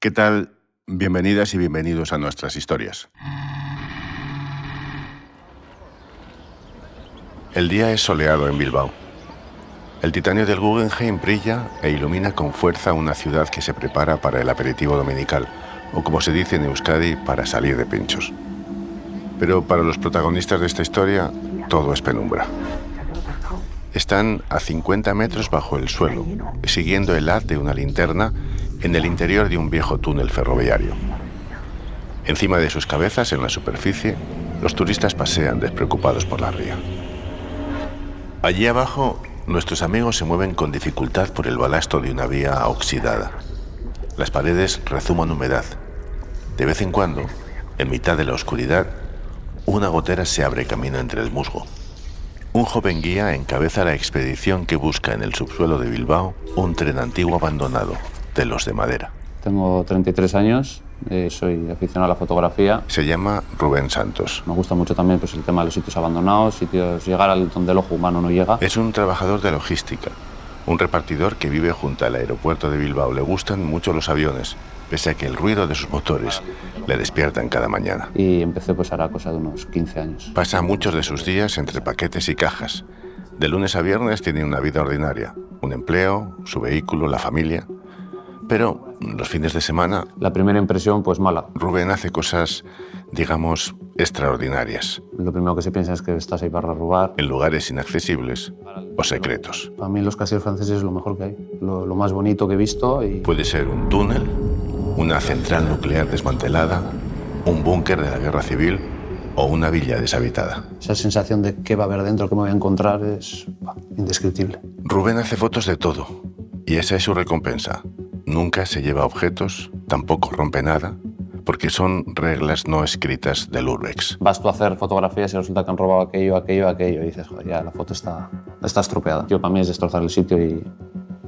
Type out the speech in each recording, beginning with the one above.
¿Qué tal? Bienvenidas y bienvenidos a nuestras historias. El día es soleado en Bilbao. El titanio del Guggenheim brilla e ilumina con fuerza una ciudad que se prepara para el aperitivo dominical, o como se dice en Euskadi, para salir de pinchos. Pero para los protagonistas de esta historia, todo es penumbra. Están a 50 metros bajo el suelo, siguiendo el haz de una linterna en el interior de un viejo túnel ferroviario. Encima de sus cabezas, en la superficie, los turistas pasean despreocupados por la ría. Allí abajo, nuestros amigos se mueven con dificultad por el balasto de una vía oxidada. Las paredes rezuman humedad. De vez en cuando, en mitad de la oscuridad, una gotera se abre camino entre el musgo. Un joven guía encabeza la expedición que busca en el subsuelo de Bilbao un tren antiguo abandonado, de los de madera. Tengo 33 años, eh, soy aficionado a la fotografía. Se llama Rubén Santos. Me gusta mucho también pues, el tema de los sitios abandonados, sitios llegar al donde el ojo humano no llega. Es un trabajador de logística, un repartidor que vive junto al aeropuerto de Bilbao. Le gustan mucho los aviones, pese a que el ruido de sus motores le despiertan cada mañana. Y empecé pues hará cosa de unos 15 años. Pasa muchos de sus días entre paquetes y cajas. De lunes a viernes tiene una vida ordinaria, un empleo, su vehículo, la familia. Pero los fines de semana... La primera impresión, pues mala. Rubén hace cosas, digamos, extraordinarias. Lo primero que se piensa es que estás ahí para robar. En lugares inaccesibles o secretos. Para mí los casinos franceses es lo mejor que hay, lo, lo más bonito que he visto. Y... Puede ser un túnel, una central nuclear desmantelada, un búnker de la guerra civil o una villa deshabitada. Esa sensación de qué va a haber dentro, qué me voy a encontrar, es bah, indescriptible. Rubén hace fotos de todo y esa es su recompensa. Nunca se lleva objetos, tampoco rompe nada, porque son reglas no escritas del Urbex. Vas tú a hacer fotografías y resulta que han robado aquello, aquello, aquello, y dices, joder, ya la foto está, está estropeada. Yo para mí es destrozar el sitio y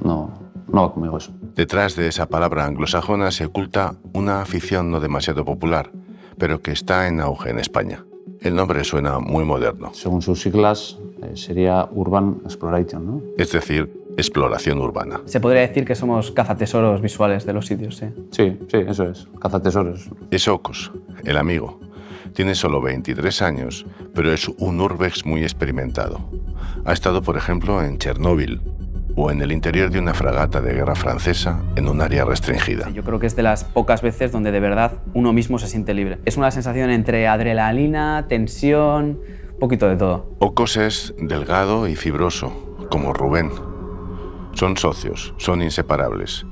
no, no va conmigo eso. Detrás de esa palabra anglosajona se oculta una afición no demasiado popular, pero que está en auge en España. El nombre suena muy moderno. Según sus siglas, eh, sería Urban Exploration, ¿no? Es decir, exploración urbana. Se podría decir que somos cazatesoros visuales de los sitios, ¿eh? Sí, sí, eso es. Cazatesoros. Es Ocos, el amigo. Tiene solo 23 años, pero es un urbex muy experimentado. Ha estado, por ejemplo, en Chernóbil o en el interior de una fragata de guerra francesa en un área restringida. Yo creo que es de las pocas veces donde de verdad uno mismo se siente libre. Es una sensación entre adrenalina, tensión, un poquito de todo. Ocos es delgado y fibroso, como Rubén. Son socios, son inseparables.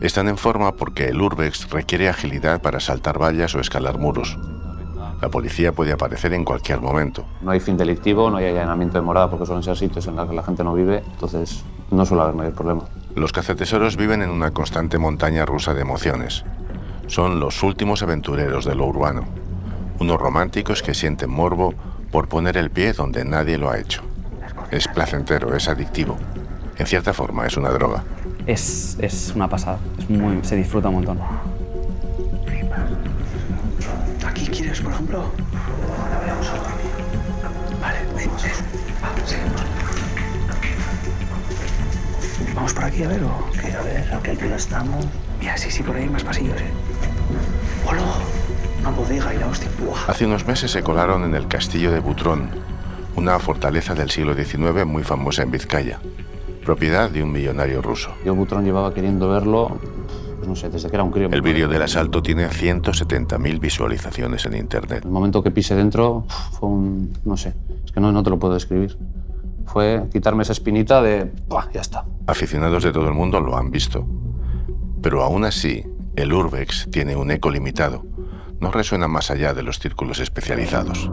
Están en forma porque el urbex requiere agilidad para saltar vallas o escalar muros. La policía puede aparecer en cualquier momento. No hay fin delictivo, no hay allanamiento de morada porque suelen ser sitios en los que la gente no vive, entonces no suele haber mayor problema. Los cazatesoros viven en una constante montaña rusa de emociones. Son los últimos aventureros de lo urbano. Unos románticos que sienten morbo por poner el pie donde nadie lo ha hecho. Es placentero, es adictivo. En cierta forma, es una droga. Es, es una pasada, es muy, se disfruta un montón. ¿Aquí quieres, por ejemplo? Vale, ven, ven. Va, seguimos. ¿Vamos por aquí a ver o qué? A ver, aquí aquí estamos. Mira, sí, sí, por ahí hay más pasillos, ¿eh? ¡Hola! Una bodega y la hostia. ¡Buah! Hace unos meses se colaron en el castillo de Butrón, una fortaleza del siglo XIX muy famosa en Vizcaya, propiedad de un millonario ruso. Yo Butrón llevaba queriendo verlo, pues no sé, desde que era un crío. El vídeo del asalto tiene 170.000 visualizaciones en Internet. El momento que pise dentro fue un... no sé, es que no, no te lo puedo describir. Fue quitarme esa espinita de... ¡Pah! Ya está. Aficionados de todo el mundo lo han visto. Pero aún así, el Urbex tiene un eco limitado. No resuena más allá de los círculos especializados.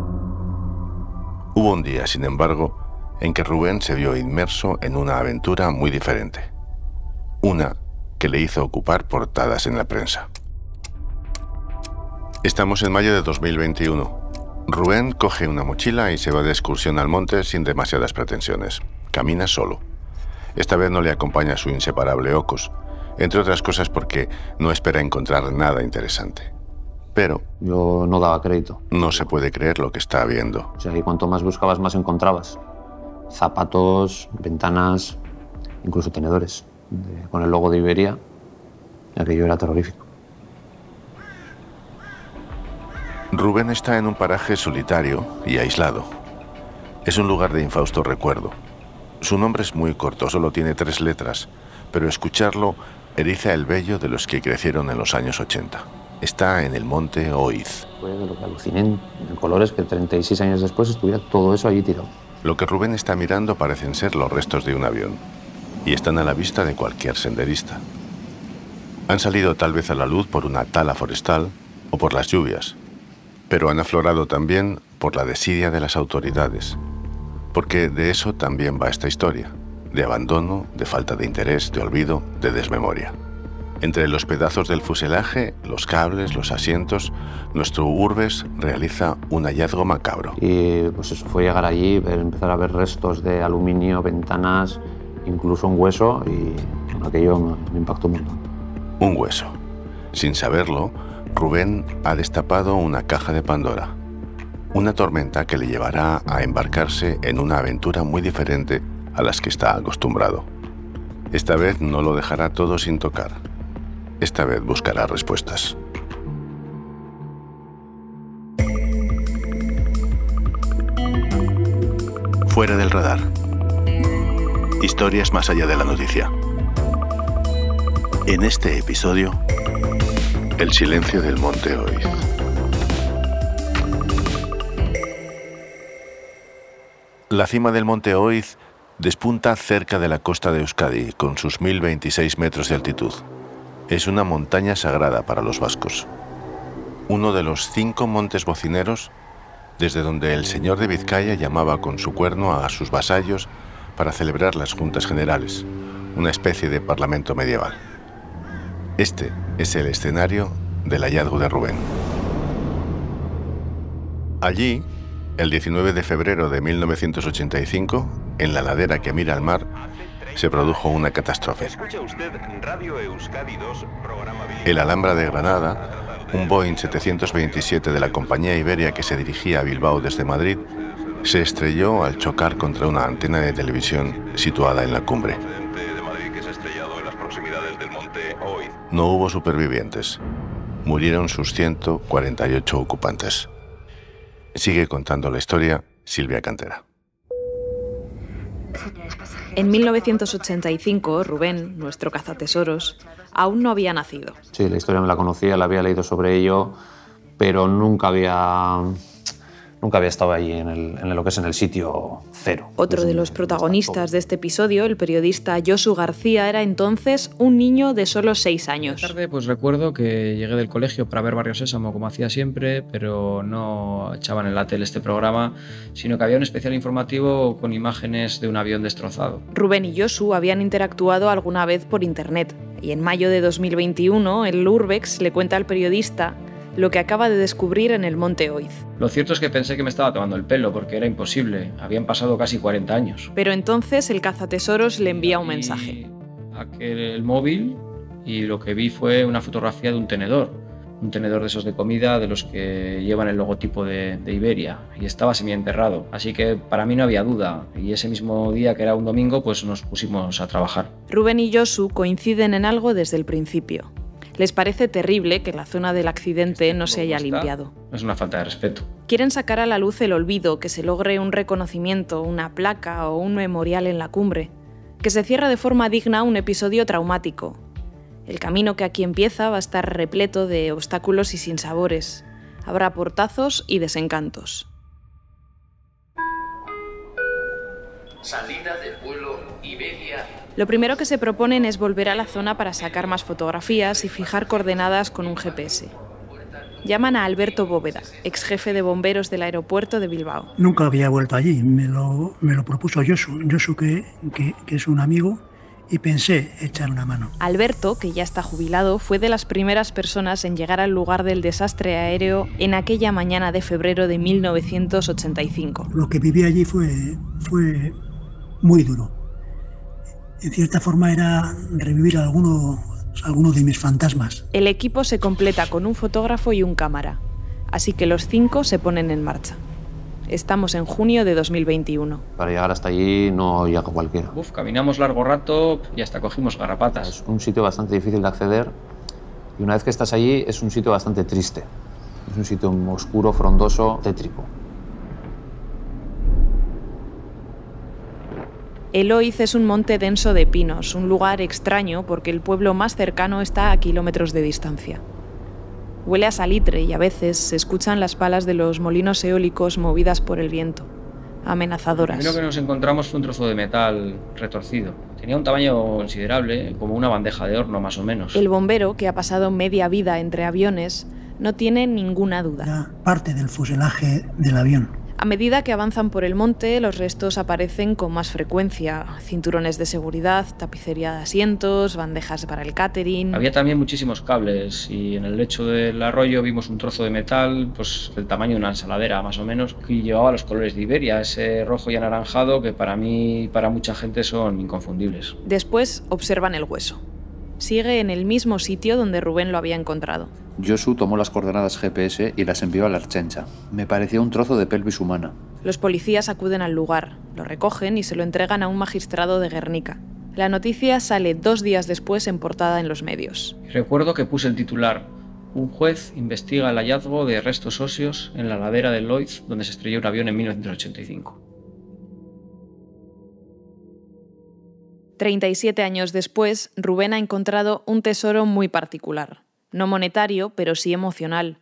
Hubo un día, sin embargo, en que Rubén se vio inmerso en una aventura muy diferente. Una que le hizo ocupar portadas en la prensa. Estamos en mayo de 2021. Rubén coge una mochila y se va de excursión al monte sin demasiadas pretensiones. Camina solo. Esta vez no le acompaña su inseparable Ocos, entre otras cosas porque no espera encontrar nada interesante. Pero Yo no daba crédito. no se puede creer lo que está viendo. O sea, y cuanto más buscabas, más encontrabas. Zapatos, ventanas, incluso tenedores de- con el logo de Iberia. Aquello era terrorífico. Rubén está en un paraje solitario y aislado. Es un lugar de infausto recuerdo. Su nombre es muy corto, solo tiene tres letras, pero escucharlo eriza el vello de los que crecieron en los años 80. Está en el monte Oiz. Fue lo que aluciné en colores que 36 años después estuviera todo eso allí tirado. Lo que Rubén está mirando parecen ser los restos de un avión y están a la vista de cualquier senderista. Han salido tal vez a la luz por una tala forestal o por las lluvias, pero han aflorado también por la desidia de las autoridades, porque de eso también va esta historia, de abandono, de falta de interés, de olvido, de desmemoria. Entre los pedazos del fuselaje, los cables, los asientos, nuestro Urbes realiza un hallazgo macabro. Y pues eso fue llegar allí, ver, empezar a ver restos de aluminio, ventanas, incluso un hueso y aquello me, impactó montón. Un hueso. Sin saberlo, Rubén ha destapado una caja de Pandora. Una tormenta que le llevará a embarcarse en una aventura muy diferente a las que está acostumbrado. Esta vez no lo dejará todo sin tocar. Esta vez buscará respuestas. Fuera del radar. Historias más allá de la noticia. En este episodio, el silencio del monte Oiz. La cima del monte Oiz despunta cerca de la costa de Euskadi, con sus 1026 metros de altitud. Es una montaña sagrada para los vascos. Uno de los cinco montes bocineros desde donde el señor de Vizcaya llamaba con su cuerno a sus vasallos para celebrar las juntas generales, una especie de parlamento medieval. Este es el escenario del hallazgo de Rubén. Allí, el 19 de febrero de 1985, en la ladera que mira al mar, se produjo una catástrofe. El Alhambra de Granada, un Boeing 727 de la compañía Iberia que se dirigía a Bilbao desde Madrid, se estrelló al chocar contra una antena de televisión situada en la cumbre. No hubo supervivientes. Murieron sus 148 ocupantes. Sigue contando la historia Silvia Cantera. En 1985, Rubén, nuestro cazatesoros, aún no había nacido. Sí, la historia me la conocía, la había leído sobre ello, pero nunca había nunca había estado allí en, el, en lo que es en el sitio cero. Otro de los protagonistas de este episodio, el periodista Josu García, era entonces un niño de solo seis años. tarde, pues recuerdo que llegué del colegio para ver Barrio Sésamo como hacía siempre, pero no echaban en la tele este programa, sino que había un especial informativo con imágenes de un avión destrozado. Rubén y Josu habían interactuado alguna vez por internet y en mayo de 2021 el Urbex le cuenta al periodista lo que acaba de descubrir en el Monte Oiz. Lo cierto es que pensé que me estaba tomando el pelo porque era imposible. Habían pasado casi 40 años. Pero entonces el cazatesoros le envía un mensaje. Aquel el móvil y lo que vi fue una fotografía de un tenedor. Un tenedor de esos de comida de los que llevan el logotipo de, de Iberia y estaba semienterrado. Así que para mí no había duda y ese mismo día que era un domingo pues nos pusimos a trabajar. Rubén y Josu coinciden en algo desde el principio. Les parece terrible que la zona del accidente no se haya limpiado. Es una falta de respeto. Quieren sacar a la luz el olvido, que se logre un reconocimiento, una placa o un memorial en la cumbre, que se cierre de forma digna un episodio traumático. El camino que aquí empieza va a estar repleto de obstáculos y sinsabores. Habrá portazos y desencantos. Salida Iberia Lo primero que se proponen es volver a la zona para sacar más fotografías y fijar coordenadas con un GPS. Llaman a Alberto Bóveda, ex jefe de bomberos del aeropuerto de Bilbao. Nunca había vuelto allí, me lo, me lo propuso Josu, Josu que, que, que es un amigo, y pensé echar una mano. Alberto, que ya está jubilado, fue de las primeras personas en llegar al lugar del desastre aéreo en aquella mañana de febrero de 1985. Lo que viví allí fue, fue muy duro. En cierta forma era revivir alguno, alguno de mis fantasmas. El equipo se completa con un fotógrafo y un cámara, así que los cinco se ponen en marcha. Estamos en junio de 2021. Para llegar hasta allí no llega cualquiera. Uf, caminamos largo rato y hasta cogimos garrapatas. Es un sitio bastante difícil de acceder y una vez que estás allí es un sitio bastante triste. Es un sitio oscuro, frondoso, tétrico. Eloiz es un monte denso de pinos, un lugar extraño porque el pueblo más cercano está a kilómetros de distancia. Huele a salitre y a veces se escuchan las palas de los molinos eólicos movidas por el viento, amenazadoras. Lo que nos encontramos fue un trozo de metal retorcido. Tenía un tamaño considerable, como una bandeja de horno más o menos. El bombero, que ha pasado media vida entre aviones, no tiene ninguna duda. Era parte del fuselaje del avión. A medida que avanzan por el monte, los restos aparecen con más frecuencia. Cinturones de seguridad, tapicería de asientos, bandejas para el catering. Había también muchísimos cables y en el lecho del arroyo vimos un trozo de metal, pues del tamaño de una ensaladera más o menos, que llevaba los colores de Iberia, ese rojo y anaranjado que para mí y para mucha gente son inconfundibles. Después observan el hueso. Sigue en el mismo sitio donde Rubén lo había encontrado. Josu tomó las coordenadas GPS y las envió a la Archencha. Me parecía un trozo de pelvis humana. Los policías acuden al lugar, lo recogen y se lo entregan a un magistrado de Guernica. La noticia sale dos días después en portada en los medios. Recuerdo que puse el titular. Un juez investiga el hallazgo de restos óseos en la ladera de Lloyd, donde se estrelló un avión en 1985. 37 años después, Rubén ha encontrado un tesoro muy particular. No monetario, pero sí emocional.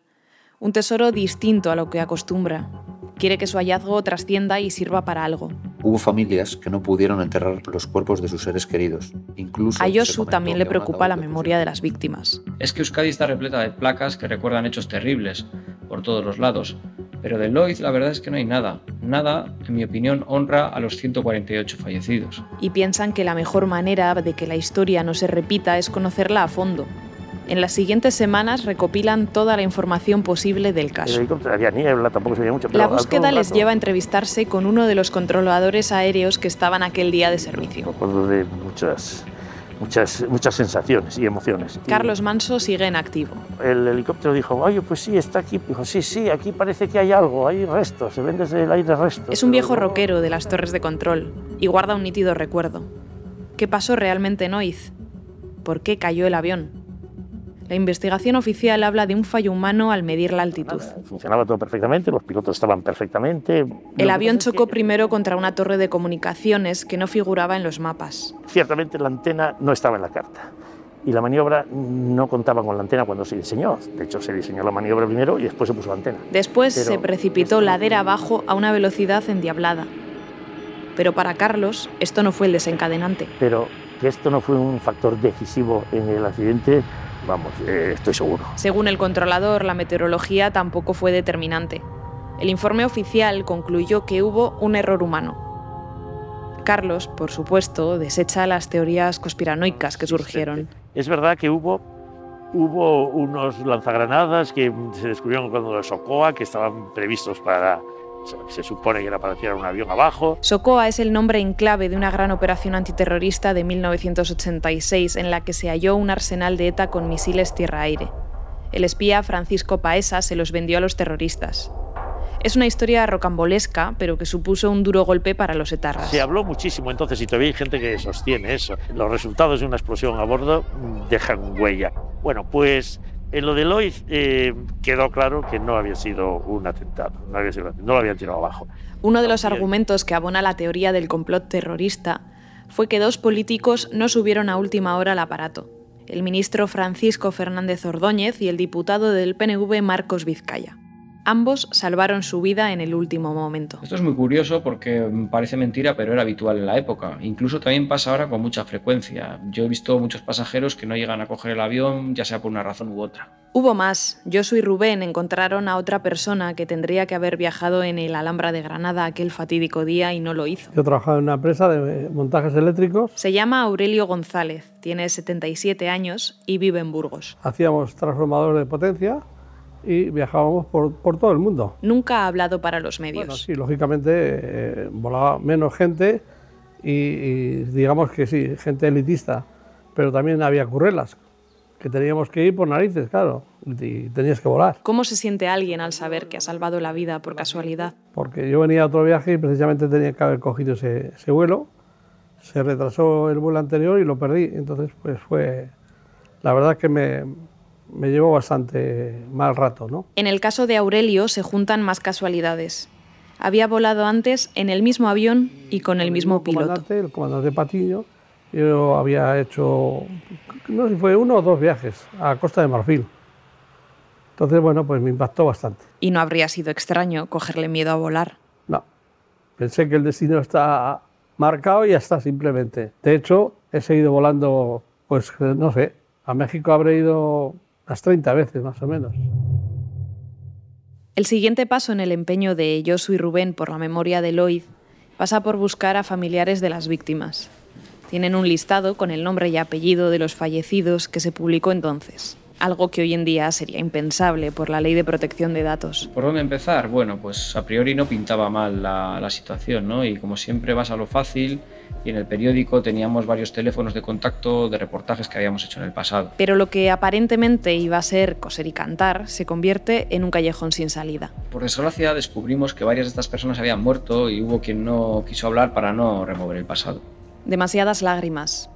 Un tesoro distinto a lo que acostumbra. Quiere que su hallazgo trascienda y sirva para algo. Hubo familias que no pudieron enterrar los cuerpos de sus seres queridos. Incluso A comentó también le preocupa la memoria de las víctimas. Es que Euskadi está repleta de placas que recuerdan hechos terribles por todos los lados, pero de Lloyd la verdad es que no hay nada. Nada, en mi opinión, honra a los 148 fallecidos. Y piensan que la mejor manera de que la historia no se repita es conocerla a fondo. En las siguientes semanas recopilan toda la información posible del El caso. había niebla, tampoco se veía mucho. pero La búsqueda les lleva a entrevistarse con uno de los controladores aéreos que estaban aquel día de Me servicio. acuerdo de muchas, muchas, muchas sensaciones y emociones. Carlos Manso sigue en activo. El helicóptero dijo, oye, pues sí, está aquí. Dijo, sí, sí, aquí parece que hay algo, hay restos, se ven desde el aire restos. Es un viejo no- roquero de las torres de control y guarda un nítido recuerdo. ¿Qué pasó realmente en Oiz? ¿Por qué cayó el avión? La investigación oficial habla de un fallo humano al medir la altitud. Funcionaba todo perfectamente, los pilotos estaban perfectamente. El avión chocó primero contra una torre de comunicaciones que no figuraba en los mapas. Ciertamente la antena no estaba en la carta. Y la maniobra no contaba con la antena cuando se diseñó. De hecho, se diseñó la maniobra primero y después se puso la antena. Después Pero se precipitó ladera abajo a una velocidad endiablada. Pero para Carlos, esto no fue el desencadenante. Pero que esto no fue un factor decisivo en el accidente, vamos, eh, estoy seguro. Según el controlador, la meteorología tampoco fue determinante. El informe oficial concluyó que hubo un error humano. Carlos, por supuesto, desecha las teorías conspiranoicas que surgieron. Es verdad que hubo, hubo unos lanzagranadas que se descubrieron cuando los Socoa, que estaban previstos para, se, supone que era para tirar un avión abajo. Socoa es el nombre en clave de una gran operación antiterrorista de 1986 en la que se halló un arsenal de ETA con misiles tierra-aire. El espía Francisco Paesa se los vendió a los terroristas. Es una historia rocambolesca, pero que supuso un duro golpe para los etarras. Se habló muchísimo entonces y todavía hay gente que sostiene eso. Los resultados de una explosión a bordo dejan huella. Bueno, pues en lo de Lloyd eh, quedó claro que no había sido un atentado, no, había sido, no lo habían tirado abajo. Uno de los argumentos que abona la teoría del complot terrorista fue que dos políticos no subieron a última hora al aparato, el ministro Francisco Fernández Ordóñez y el diputado del PNV Marcos Vizcaya. Ambos salvaron su vida en el último momento. Esto es muy curioso porque mm, parece mentira, pero era habitual en la época. Incluso también pasa ahora con mucha frecuencia. Yo he visto muchos pasajeros que no llegan a coger el avión, ya sea por una razón u otra. Hubo más. Josu y Rubén encontraron a otra persona que tendría que haber viajado en el Alhambra de Granada aquel fatídico día y no lo hizo. Yo trabajaba en una empresa de montajes eléctricos. Se llama Aurelio González, tiene 77 años y vive en Burgos. Hacíamos transformadores de potencia y viajábamos por, por todo el mundo. Nunca ha hablado para los medios. Bueno, sí, lógicamente eh, volaba menos gente y, y digamos que sí, gente elitista, pero también había currelas, que teníamos que ir por narices, claro, y tenías que volar. ¿Cómo se siente alguien al saber que ha salvado la vida por casualidad? Porque yo venía a otro viaje y precisamente tenía que haber cogido ese, ese vuelo, se retrasó el vuelo anterior y lo perdí, entonces pues fue, la verdad que me, me llevó bastante mal rato, ¿no? En el caso de Aurelio se juntan más casualidades. Había volado antes en el mismo avión y con el mismo piloto. Comandante, el comandante Patiño, yo había hecho, no sé si fue uno o dos viajes a Costa de Marfil. Entonces, bueno, pues me impactó bastante. Y no habría sido extraño cogerle miedo a volar. No, pensé que el destino está marcado y ya está simplemente. De hecho, he seguido volando, pues no sé, a México habré ido unas 30 veces más o menos. El siguiente paso en el empeño de Josu y Rubén por la memoria de Lloyd pasa por buscar a familiares de las víctimas. Tienen un listado con el nombre y apellido de los fallecidos que se publicó entonces, algo que hoy en día sería impensable por la ley de protección de datos. ¿Por dónde empezar? Bueno, pues a priori no pintaba mal la, la situación, ¿no? Y como siempre vas a lo fácil y en el periódico teníamos varios teléfonos de contacto de reportajes que habíamos hecho en el pasado. Pero lo que aparentemente iba a ser coser y cantar se convierte en un callejón sin salida. Por desgracia descubrimos que varias de estas personas habían muerto y hubo quien no quiso hablar para no remover el pasado. Demasiadas lágrimas,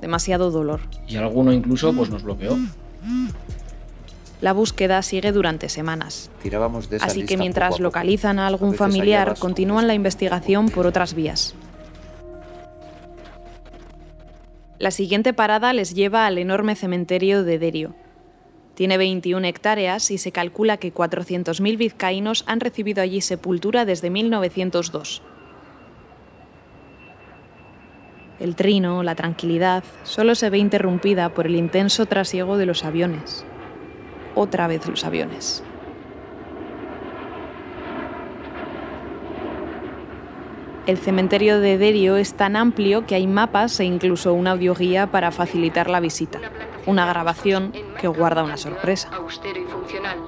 demasiado dolor. Y alguno incluso pues nos bloqueó. La búsqueda sigue durante semanas. Tirábamos de esa Así que mientras poco a poco. localizan a algún familiar, continúan la investigación por otras vías. La siguiente parada les lleva al enorme cementerio de Derio. Tiene 21 hectáreas y se calcula que 400.000 vizcaínos han recibido allí sepultura desde 1902. El trino, la tranquilidad, solo se ve interrumpida por el intenso trasiego de los aviones. Otra vez los aviones. El cementerio de Derio es tan amplio que hay mapas e incluso una audioguía para facilitar la visita. Una grabación que guarda una sorpresa. Austero y funcional,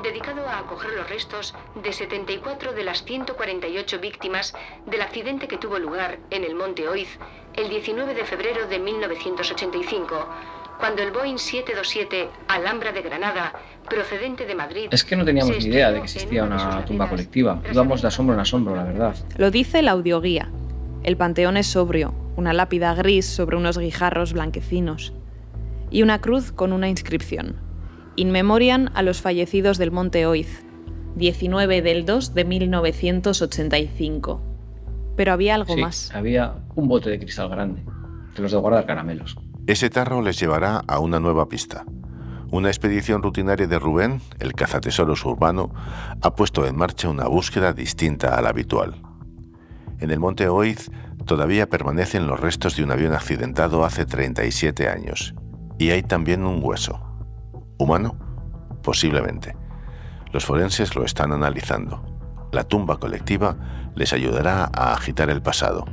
dedicado a acoger los restos de 74 de las 148 víctimas del accidente que tuvo lugar en el Monte Oiz el 19 de febrero de 1985, cuando el Boeing 727 Alhambra de Granada, procedente de Madrid, Es que no teníamos ni idea de que existía una tumba colectiva. Íbamos de asombro en asombro, la verdad. Lo dice la audioguía. El panteón es sobrio, una lápida gris sobre unos guijarros blanquecinos. Y una cruz con una inscripción. In memoriam a los fallecidos del Monte Oiz, 19 del 2 de 1985. Pero había algo Sí, más. había un bote de cristal grande, de los de guardar caramelos. Ese tarro les llevará a una nueva pista. Una expedición rutinaria de Rubén, el cazatesoros urbano, ha puesto en marcha una búsqueda distinta a la habitual. En el monte Oiz todavía permanecen los restos de un avión accidentado hace 37 años. Y hay también un hueso. ¿Humano? Posiblemente. Los forenses lo están analizando. La tumba colectiva les ayudará a agitar el pasado.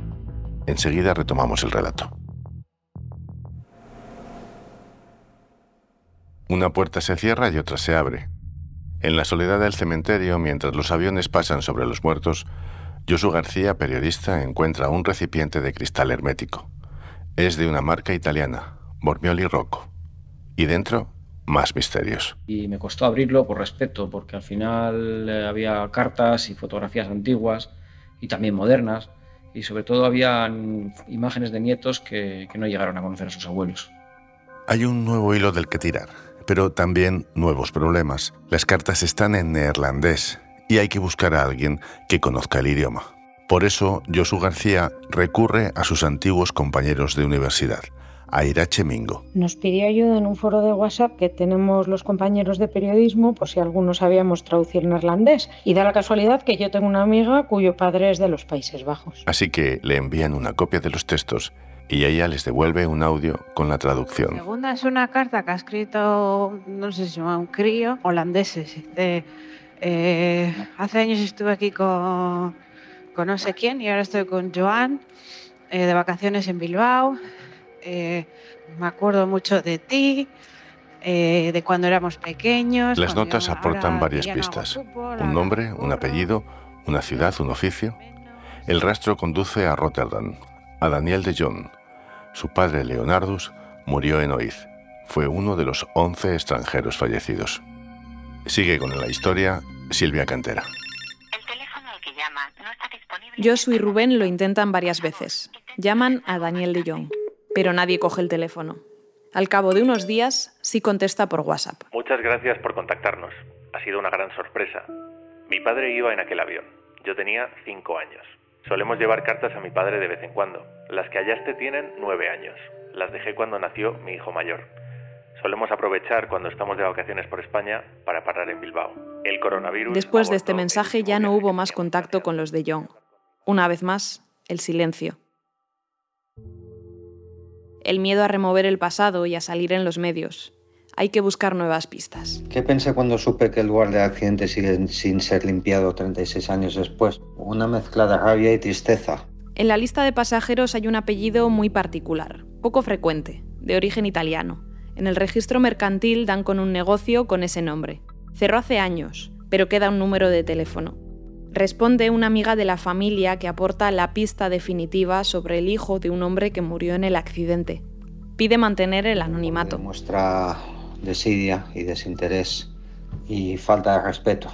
Enseguida retomamos el relato. Una puerta se cierra y otra se abre. En la soledad del cementerio, mientras los aviones pasan sobre los muertos, Josu García, periodista, encuentra un recipiente de cristal hermético. Es de una marca italiana, Bormioli Rocco. Y dentro, más misterios. Y me costó abrirlo por respeto, porque al final eh, había cartas y fotografías antiguas y también modernas. Y sobre todo había imágenes de nietos que, que no llegaron a conocer a sus abuelos. Hay un nuevo hilo del que tirar, pero también nuevos problemas. Las cartas están en neerlandés y hay que buscar a alguien que conozca el idioma. Por eso, Josu García recurre a sus antiguos compañeros de universidad, a Irache Mingo. Nos pidió ayuda en un foro de WhatsApp que tenemos los compañeros de periodismo, por si algunos sabíamos traducir neerlandés. Y da la casualidad que yo tengo una amiga cuyo padre es de los Países Bajos. Así que le envían una copia de los textos y ella les devuelve un audio con la traducción. segunda es una carta que ha escrito, no sé si se llama un crío, holandeses. Dice, eh, hace años estuve aquí con, con no sé quién y ahora estoy con Joan eh, de vacaciones en Bilbao. Eh, me acuerdo mucho de ti, eh, de cuando éramos pequeños. Las notas aportan varias pistas. Un nombre, un apellido, una ciudad, un oficio. El rastro conduce a Rotterdam, a Daniel de Jong. Su padre, Leonardus, murió en Oiz. Fue uno de los 11 extranjeros fallecidos. Sigue con la historia Silvia Cantera. Josu y Rubén lo intentan varias veces. Llaman a Daniel de Jong, pero nadie coge el teléfono. Al cabo de unos días, sí contesta por WhatsApp. Muchas gracias por contactarnos. Ha sido una gran sorpresa. Mi padre iba en aquel avión. Yo tenía cinco años. Solemos llevar cartas a mi padre de vez en cuando. Las que hallaste tienen nueve años. Las dejé cuando nació mi hijo mayor. Solemos aprovechar cuando estamos de vacaciones por España para parar en Bilbao. El coronavirus. Después de este mensaje ya no hubo más contacto con los de Young. Una vez más, el silencio. El miedo a remover el pasado y a salir en los medios. Hay que buscar nuevas pistas. ¿Qué pensé cuando supe que el lugar del accidente sigue sin ser limpiado 36 años después? Una mezcla de rabia y tristeza. En la lista de pasajeros hay un apellido muy particular, poco frecuente, de origen italiano. En el registro mercantil dan con un negocio con ese nombre. Cerró hace años, pero queda un número de teléfono. Responde una amiga de la familia que aporta la pista definitiva sobre el hijo de un hombre que murió en el accidente. Pide mantener el anonimato. Muestra desidia y desinterés y falta de respeto,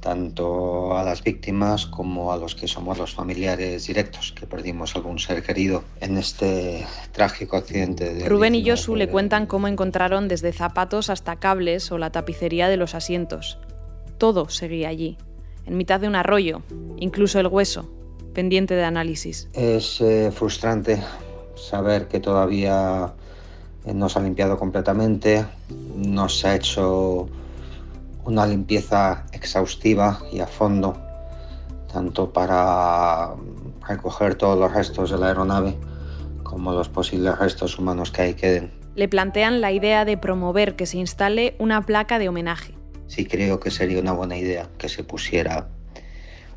tanto a las víctimas como a los que somos los familiares directos, que perdimos algún ser querido en este trágico accidente. De Rubén y Josu le cuentan cómo encontraron desde zapatos hasta cables o la tapicería de los asientos. Todo seguía allí en mitad de un arroyo, incluso el hueso, pendiente de análisis. Es eh, frustrante saber que todavía eh, no se ha limpiado completamente, no se ha hecho una limpieza exhaustiva y a fondo, tanto para recoger todos los restos de la aeronave como los posibles restos humanos que ahí queden. Le plantean la idea de promover que se instale una placa de homenaje sí creo que sería una buena idea que se pusiera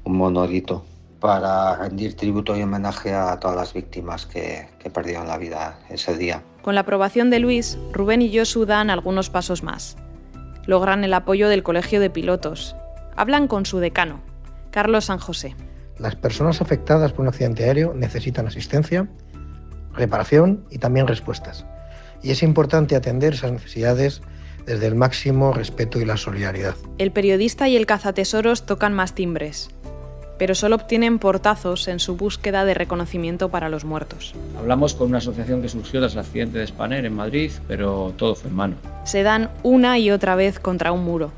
un monolito para rendir tributo y homenaje a todas las víctimas que, que perdieron la vida ese día. Con la aprobación de Luis, Rubén y Josu dan algunos pasos más. Logran el apoyo del Colegio de Pilotos. Hablan con su decano, Carlos San José. Las personas afectadas por un accidente aéreo necesitan asistencia, reparación y también respuestas. Y es importante atender esas necesidades desde el máximo respeto y la solidaridad. El periodista y el cazatesoros tocan más timbres, pero solo obtienen portazos en su búsqueda de reconocimiento para los muertos. Hablamos con una asociación que surgió tras el accidente de Spanair en Madrid, pero todo fue en vano. Se dan una y otra vez contra un muro.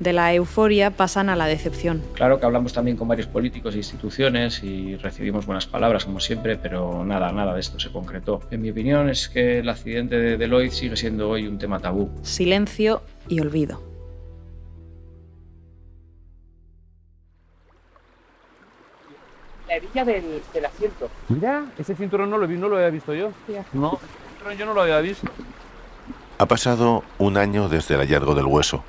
De la euforia pasan a la decepción. Claro que hablamos también con varios políticos e instituciones y recibimos buenas palabras como siempre, pero nada, nada de esto se concretó. En mi opinión es que el accidente de Deloitte sigue siendo hoy un tema tabú. Silencio y olvido. La hebilla del, del, asiento. Mira, ese cinturón no lo, vi, no lo había visto yo. No, yo no lo había visto. Ha pasado un año desde el hallazgo del hueso.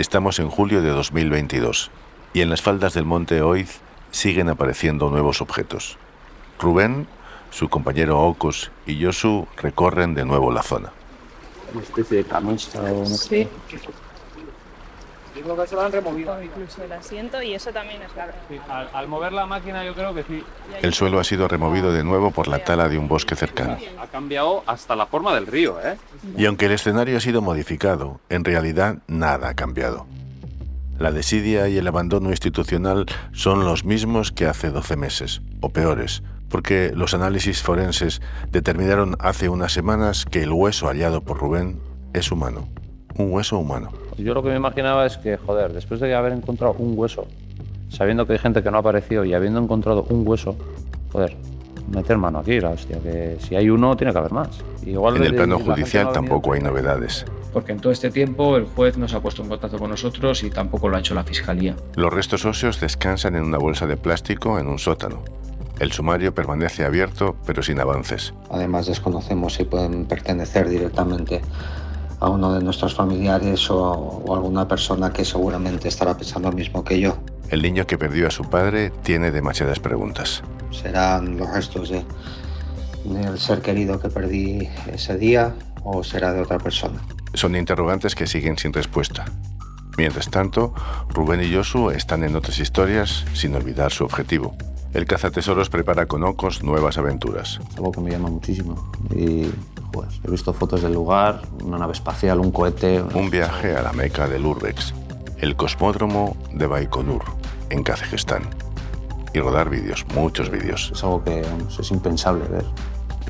Estamos en julio de 2022 y en las faldas del monte Oiz siguen apareciendo nuevos objetos. Rubén, su compañero Ocos y Yosu recorren de nuevo la zona. Una especie de camisa o no Sí. Yo creo que se lo han removido. Incluso el asiento y eso también es claro. Sí, al, al, mover la máquina yo creo que sí. El suelo ha sido removido de nuevo por la tala de un bosque cercano. Ha cambiado hasta la forma del río, ¿eh? Y aunque el escenario ha sido modificado, en realidad nada ha cambiado. La desidia y el abandono institucional son los mismos que hace 12 meses, o peores, porque los análisis forenses determinaron hace unas semanas que el hueso hallado por Rubén es humano, un hueso humano. Yo lo que me imaginaba es que, joder, después de haber encontrado un hueso, sabiendo que hay gente que no ha aparecido y habiendo encontrado un hueso, joder, meter mano aquí, la hostia, que si hay uno tiene que haber más. Igual en el plano judicial no tampoco hay novedades. Porque en todo este tiempo el juez no se ha puesto en contacto con nosotros y tampoco lo ha hecho la fiscalía. Los restos óseos descansan en una bolsa de plástico en un sótano. El sumario permanece abierto pero sin avances. Además desconocemos si pueden pertenecer directamente a uno de nuestros familiares o, o, alguna persona que seguramente estará pensando lo mismo que yo. El niño que perdió a su padre tiene demasiadas preguntas. ¿Serán los restos de, del ser querido que perdí ese día o será de otra persona? Son interrogantes que siguen sin respuesta. Mientras tanto, Rubén y Josu están en otras historias sin olvidar su objetivo. El cazatesoros prepara con Ocos nuevas aventuras. Algo que me llama muchísimo y pues, he visto fotos del lugar, una nave espacial, un cohete. Un viaje a la meca del Urbex, el cosmódromo de Baikonur, en Kazajistán. Y rodar vídeos, muchos vídeos. Es algo que vamos, es impensable ver.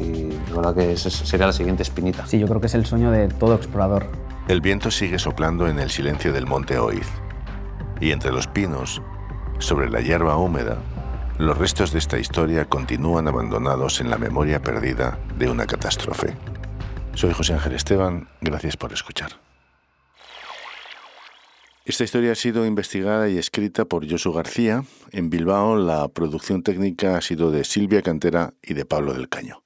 y la verdad que esa sería la siguiente espinita. Sí, yo creo que es el sueño de todo explorador. El viento sigue soplando en el silencio del monte Oiz. Y entre los pinos, sobre la hierba húmeda, los restos de esta historia continúan abandonados en la memoria perdida de una catástrofe. Soy José Ángel Esteban, gracias por escuchar. Esta historia ha sido investigada y escrita por Josu García. En Bilbao la producción técnica ha sido de Silvia Cantera y de Pablo del Caño.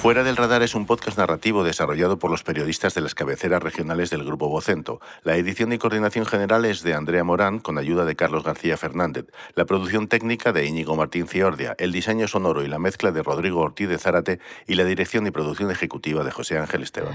Fuera del Radar es un podcast narrativo desarrollado por los periodistas de las cabeceras regionales del Grupo Vocento. La edición y coordinación general es de Andrea Morán, con ayuda de Carlos García Fernández. La producción técnica de Íñigo Martín Ciordia. El diseño sonoro y la mezcla de Rodrigo Ortiz de Zárate y la dirección y producción ejecutiva de José Ángel Esteban.